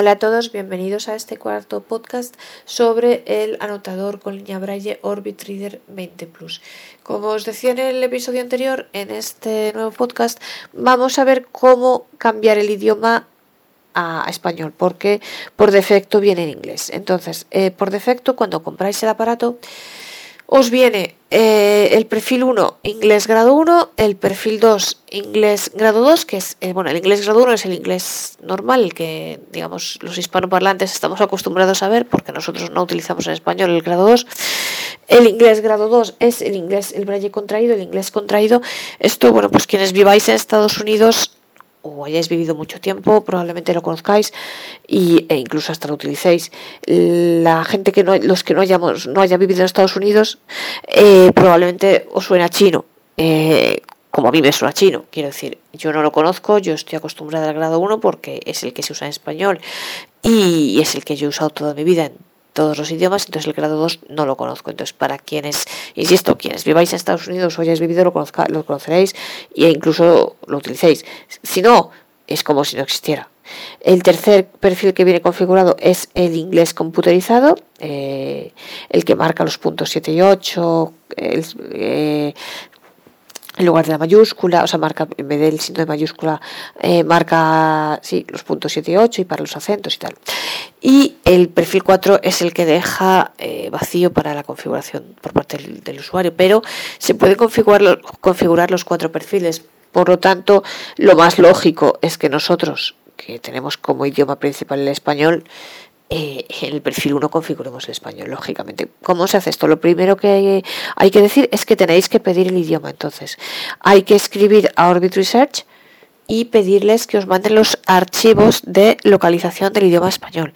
Hola a todos, bienvenidos a este cuarto podcast sobre el anotador con línea Braille Orbit Reader 20 Plus. Como os decía en el episodio anterior, en este nuevo podcast vamos a ver cómo cambiar el idioma a español, porque por defecto viene en inglés. Entonces, eh, por defecto, cuando compráis el aparato, os viene eh, el perfil 1 inglés grado 1, el perfil 2 inglés grado 2, que es, eh, bueno, el inglés grado 1 es el inglés normal, el que, digamos, los hispanoparlantes estamos acostumbrados a ver, porque nosotros no utilizamos en español el grado 2. El inglés grado 2 es el inglés, el braille contraído, el inglés contraído. Esto, bueno, pues quienes viváis en Estados Unidos o hayáis vivido mucho tiempo, probablemente lo conozcáis y, e incluso hasta lo utilicéis. La gente que no, los que no hayamos, no haya vivido en Estados Unidos, eh, probablemente os suena chino. Eh, como a mí me suena chino, quiero decir, yo no lo conozco, yo estoy acostumbrada al grado 1 porque es el que se usa en español y es el que yo he usado toda mi vida todos los idiomas, entonces el grado 2 no lo conozco. Entonces, para quienes, insisto, quienes viváis en Estados Unidos o hayáis vivido, lo, conozca, lo conoceréis e incluso lo utilicéis. Si no, es como si no existiera. El tercer perfil que viene configurado es el inglés computerizado, eh, el que marca los puntos 7 y 8, el, eh, en lugar de la mayúscula, o sea, marca, en vez del signo de mayúscula, eh, marca, sí, los puntos 7 y 8 y para los acentos y tal. Y el perfil 4 es el que deja eh, vacío para la configuración por parte del, usuario, pero se puede configurar, configurar los cuatro perfiles. Por lo tanto, lo más lógico es que nosotros, que tenemos como idioma principal el español, eh, en el perfil 1 configuremos el español, lógicamente. ¿Cómo se hace esto? Lo primero que hay que decir es que tenéis que pedir el idioma. Entonces, hay que escribir a Orbit Research y pedirles que os manden los archivos de localización del idioma español.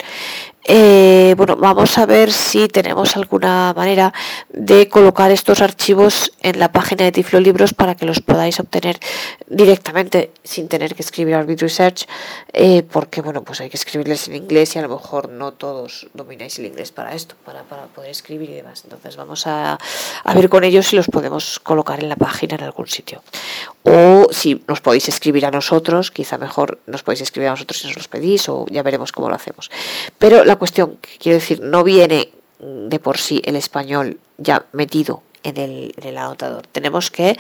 Eh, bueno, vamos a ver si tenemos alguna manera de colocar estos archivos en la página de Tiflo Libros para que los podáis obtener directamente sin tener que escribir Arbit Research, eh, porque bueno, pues hay que escribirles en inglés y a lo mejor no todos domináis el inglés para esto, para, poder escribir y demás. Entonces vamos a, a ver con ellos si los podemos colocar en la página en algún sitio. O si nos podéis escribir a nosotros, quizá mejor nos podéis escribir a nosotros si nos los pedís o ya veremos cómo lo hacemos. Pero cuestión, quiero decir, no viene de por sí el español ya metido en el, en el, anotador. Tenemos que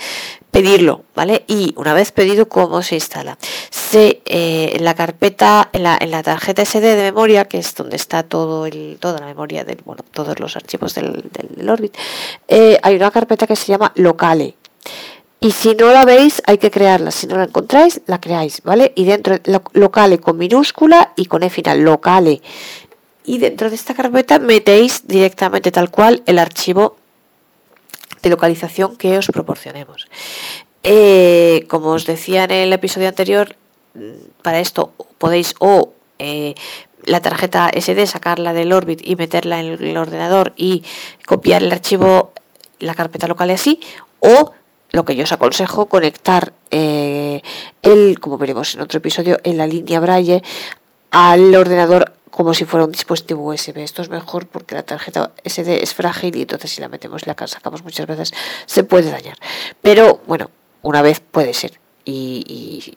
pedirlo, ¿vale? Y una vez pedido, ¿cómo se instala? Se, eh, en la carpeta, en la, en la, tarjeta SD de memoria, que es donde está todo el, toda la memoria, del, bueno, todos los archivos del, Orbit, eh, hay una carpeta que se llama locale. Y si no la veis, hay que crearla. Si no la encontráis, la creáis, ¿vale? Y dentro, locale con minúscula y con E final, locale y dentro de esta carpeta metéis directamente tal cual el archivo de localización que os proporcionemos. Eh, como os decía en el episodio anterior, para esto podéis o eh, la tarjeta SD sacarla del Orbit y meterla en el ordenador y copiar el archivo, la carpeta local así, o lo que yo os aconsejo, conectar eh, el, como veremos en otro episodio, en la línea Braille al ordenador como si fuera un dispositivo USB. Esto es mejor porque la tarjeta SD es frágil y entonces si la metemos y la sacamos muchas veces se puede dañar. Pero bueno, una vez puede ser. Y,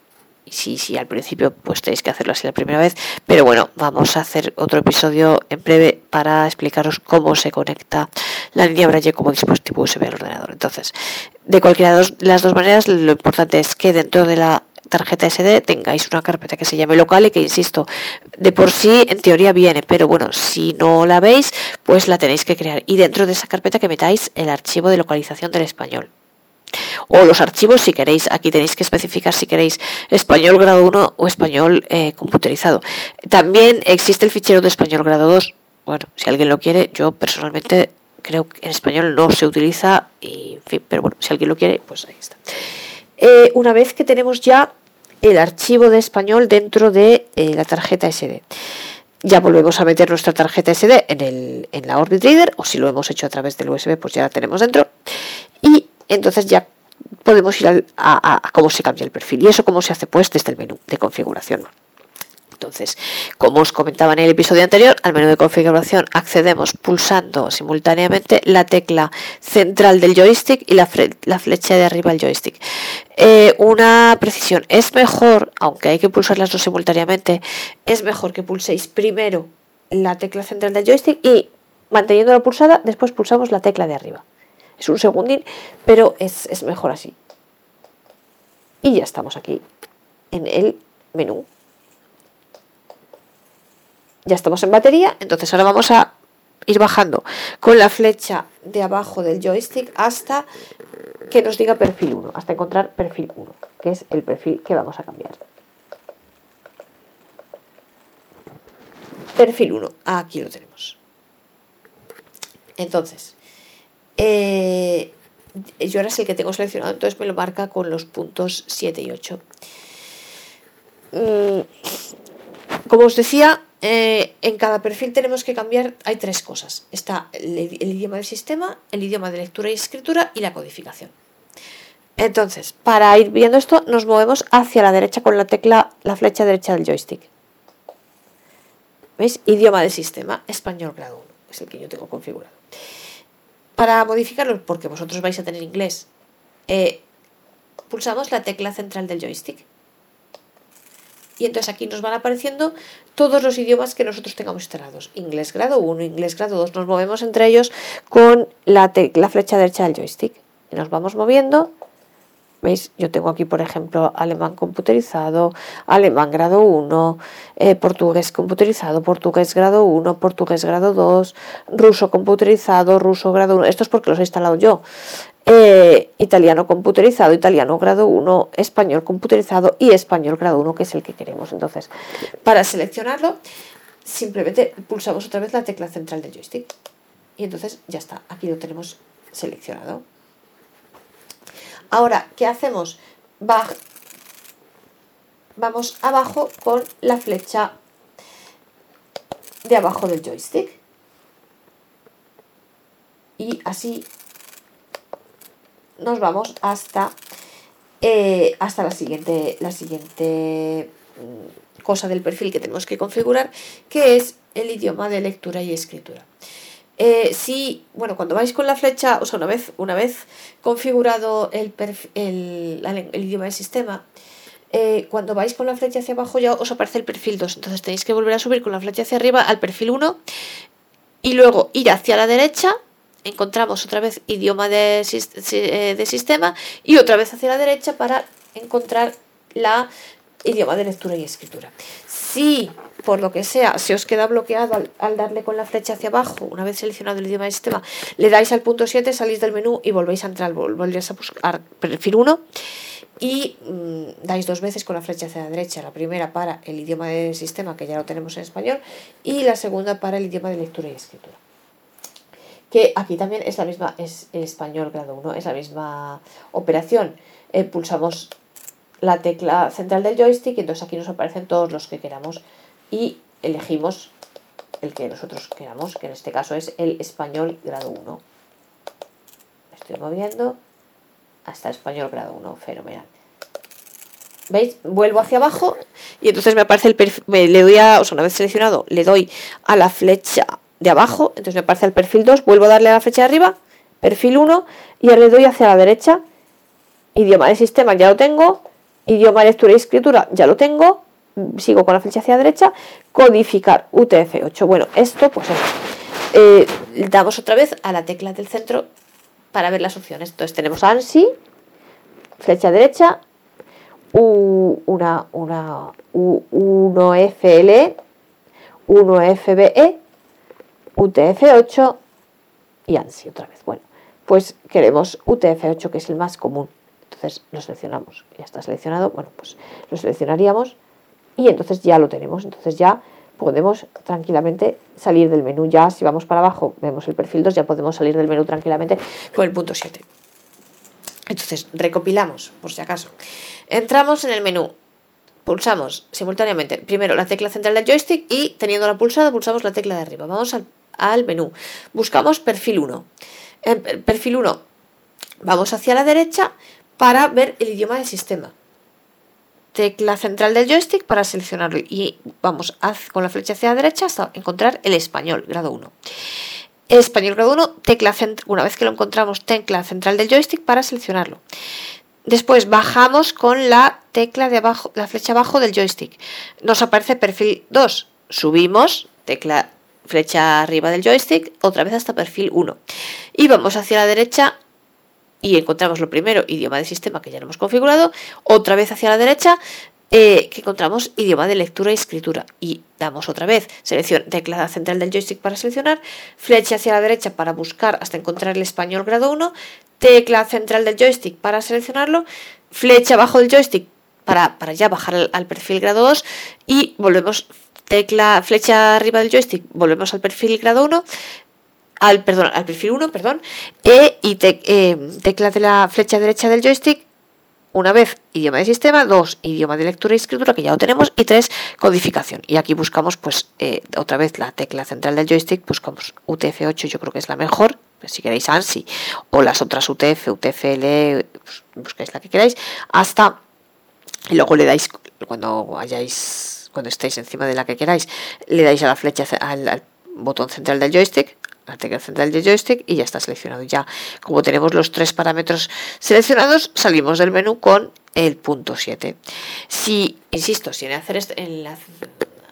sí, sí, al principio pues tenéis que hacerlo así la primera vez. Pero bueno, vamos a hacer otro episodio en breve para explicaros cómo se conecta la línea Braille como dispositivo USB al ordenador. Entonces, de cualquiera de las dos maneras, lo importante es que dentro de la tarjeta SD tengáis una carpeta que se llame local y que, insisto, de por sí en teoría viene, pero bueno, si no la veis, pues la tenéis que crear. Y dentro de esa carpeta que metáis el archivo de localización del español. O los archivos si queréis, aquí tenéis que especificar si queréis español grado 1 o español eh, computerizado. También existe el fichero de español grado 2. Bueno, si alguien lo quiere, yo personalmente creo que en español no se utiliza, y, en fin, pero bueno, si alguien lo quiere, pues ahí está. Eh, una vez que tenemos ya el archivo de español dentro de eh, la tarjeta SD. Ya volvemos a meter nuestra tarjeta SD en, el, en la Orbit Reader o si lo hemos hecho a través del USB pues ya la tenemos dentro y entonces ya podemos ir a, cómo se cambia el perfil y eso cómo se hace pues desde el menú de configuración. Entonces, como os comentaba en el episodio anterior, al menú de configuración accedemos pulsando simultáneamente la tecla central del joystick y la, flecha de arriba del joystick. Eh, una precisión, es mejor, aunque hay que pulsar las dos simultáneamente, es mejor que pulséis primero la tecla central del joystick y manteniéndola pulsada, después pulsamos la tecla de arriba. Es un segundín, pero es, es mejor así. Y ya estamos aquí en el menú ya estamos en batería, entonces ahora vamos a ir bajando con la flecha de abajo del joystick hasta que nos diga perfil 1, hasta encontrar perfil 1, que es el perfil que vamos a cambiar. Perfil 1, aquí lo tenemos. Entonces, eh, yo ahora el que tengo seleccionado, entonces me lo marca con los puntos 7 y 8. Mm, como os decía, eh, en cada perfil tenemos que cambiar, hay tres cosas. Está el, idioma del sistema, el idioma de lectura y escritura y la codificación. Entonces, para ir viendo esto, nos movemos hacia la derecha con la tecla, la flecha derecha del joystick. ¿Veis? Idioma del sistema, español grado 1, es el que yo tengo configurado. Para modificarlo, porque vosotros vais a tener inglés, eh, pulsamos la tecla central del joystick y entonces aquí nos van apareciendo todos los idiomas que nosotros tengamos instalados. Inglés grado 1, inglés grado 2. Nos movemos entre ellos con la, la flecha derecha del joystick. Y nos vamos moviendo. Yo tengo aquí, por ejemplo, alemán computerizado, alemán grado 1, eh, portugués computerizado, portugués grado 1, portugués grado 2, ruso computerizado, ruso grado 1. Esto es porque los he instalado yo. Eh, italiano computerizado, italiano grado 1, español computerizado y español grado 1, que es el que queremos. Entonces, para seleccionarlo, simplemente pulsamos otra vez la tecla central del joystick. Y entonces ya está, aquí lo tenemos seleccionado. Ahora, ¿qué hacemos? vamos abajo con la flecha de abajo del joystick. Y así nos vamos hasta, eh, hasta la siguiente, la siguiente mm, cosa del perfil que tenemos que configurar, que es el idioma de lectura y escritura. Eh, si, bueno, cuando vais con la flecha, o sea, una vez, una vez configurado el, el, idioma del sistema, eh, cuando vais con la flecha hacia abajo ya os aparece el perfil 2. Entonces tenéis que volver a subir con la flecha hacia arriba al perfil 1 y luego ir hacia la derecha encontramos otra vez idioma de, eh, de, sistema y otra vez hacia la derecha para encontrar la idioma de lectura y escritura. Si por lo que sea se os queda bloqueado al, darle con la flecha hacia abajo, una vez seleccionado el idioma de sistema, le dais al punto 7, salís del menú y volvéis a entrar, volvéis a buscar perfil 1 y mm, dais dos veces con la flecha hacia la derecha, la primera para el idioma de sistema que ya lo tenemos en español y la segunda para el idioma de lectura y escritura que aquí también es la misma, es español grado 1, es la misma operación. Eh, pulsamos la tecla central del joystick entonces aquí nos aparecen todos los que queramos y elegimos el que nosotros queramos, que en este caso es el español grado 1. estoy moviendo hasta español grado 1, fenomenal. ¿Veis? Vuelvo hacia abajo y entonces me aparece el perfil, le doy a, o sea, una vez seleccionado, le doy a la flecha de abajo, entonces me aparece el perfil 2, vuelvo a darle a la flecha de arriba, perfil 1, y le doy hacia la derecha, idioma de sistema ya lo tengo, idioma lectura y escritura ya lo tengo, sigo con la flecha hacia la derecha, codificar UTF-8. Bueno, esto pues eh, damos otra vez a la tecla del centro para ver las opciones. Entonces tenemos ANSI, flecha derecha, U, una, una, U1FL, 1FBE, UTF-8 y ANSI otra vez. Bueno, pues queremos UTF-8 que es el más común. Entonces lo seleccionamos. Ya está seleccionado. Bueno, pues lo seleccionaríamos y entonces ya lo tenemos. Entonces ya podemos tranquilamente salir del menú. Ya si vamos para abajo, vemos el perfil 2, ya podemos salir del menú tranquilamente con el punto 7. Entonces, recopilamos, por si acaso. Entramos en el menú pulsamos simultáneamente primero la tecla central del joystick y teniéndola pulsada pulsamos la tecla de arriba. Vamos al menú. Buscamos perfil 1. En perfil 1 vamos hacia la derecha para ver el idioma del sistema. tecla central del joystick para seleccionarlo y vamos con la flecha hacia la derecha hasta encontrar el español, grado 1. Español grado 1, tecla una vez que lo encontramos, tecla central del joystick para seleccionarlo. Después bajamos con la tecla de abajo, la flecha abajo del joystick. Nos aparece perfil 2. Subimos, tecla flecha arriba del joystick, otra vez hasta perfil 1. Y vamos hacia la derecha y encontramos lo primero, idioma de sistema que ya lo hemos configurado, otra vez hacia la derecha, eh, que encontramos idioma de lectura y escritura. Y damos otra vez selección, tecla central del joystick para seleccionar, flecha hacia la derecha para buscar hasta encontrar el español grado 1, tecla central del joystick para seleccionarlo, flecha abajo del joystick para, para ya bajar al, perfil grado 2 y volvemos tecla flecha arriba del joystick, volvemos al perfil grado 1, al, perdón, al perfil 1, perdón, e, y eh, tecla de la flecha derecha del joystick, una vez idioma de sistema, dos idioma de lectura y escritura que ya lo tenemos y tres codificación. Y aquí buscamos pues eh, otra vez la tecla central del joystick, buscamos UTF-8 yo creo que es la mejor, pues, si queréis ANSI o las otras UTF, UTFL, pues, buscáis la que queráis, hasta y luego le dais cuando vayáis cuando estéis encima de la que queráis, le dais a la flecha al botón central del joystick, la tecla central del joystick y ya está seleccionado. Ya como tenemos los tres parámetros seleccionados, salimos del menú con el punto 7. Si, insisto, si en hacer en la,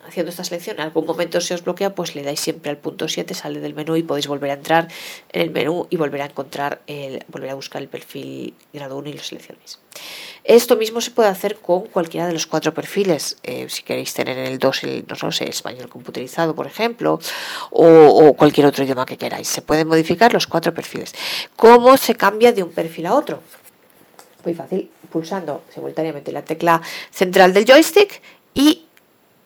haciendo esta selección en algún momento se os bloquea, pues le dais siempre al punto 7, sale del menú y podéis volver a entrar en el menú y volver a encontrar, el, volver a buscar el perfil grado 1 y lo seleccionáis. Esto mismo se puede hacer con cualquiera de los cuatro perfiles. Eh, si queréis tener en el 2 el, no sé, español computerizado, por ejemplo, o, cualquier otro idioma que queráis. Se pueden modificar los cuatro perfiles. ¿Cómo se cambia de un perfil a otro? Muy fácil, pulsando simultáneamente la tecla central del joystick y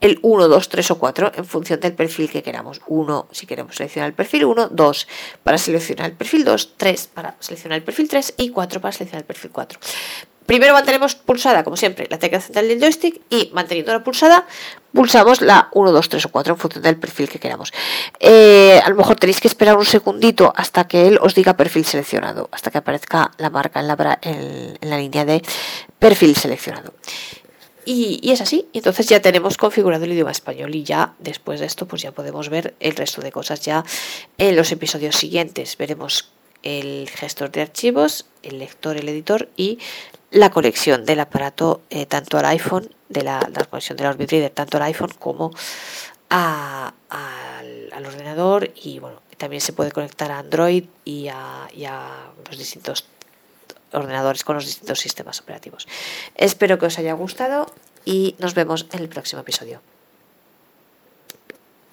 el 1, 2, 3 o 4 en función del perfil que queramos. 1 si queremos seleccionar el perfil 1, 2 para seleccionar el perfil 2, 3 para seleccionar el perfil 3 y 4 para seleccionar el perfil 4. Primero mantenemos pulsada, como siempre, la tecla central del joystick y manteniendo la pulsada, pulsamos la 1, 2, 3 o 4 en función del perfil que queramos. Eh, a lo mejor tenéis que esperar un segundito hasta que él os diga perfil seleccionado, hasta que aparezca la marca en la, en, la línea de perfil seleccionado. Y, y, es así, entonces ya tenemos configurado el idioma español y ya después de esto pues ya podemos ver el resto de cosas ya en los episodios siguientes. Veremos el gestor de archivos, el lector, el editor y la conexión del aparato eh, tanto al iPhone, de la, conexión del Orbit Reader tanto al iPhone como al, ordenador y bueno, también se puede conectar a Android y a, y a los distintos ordenadores con los distintos sistemas operativos. Espero que os haya gustado y nos vemos en el próximo episodio.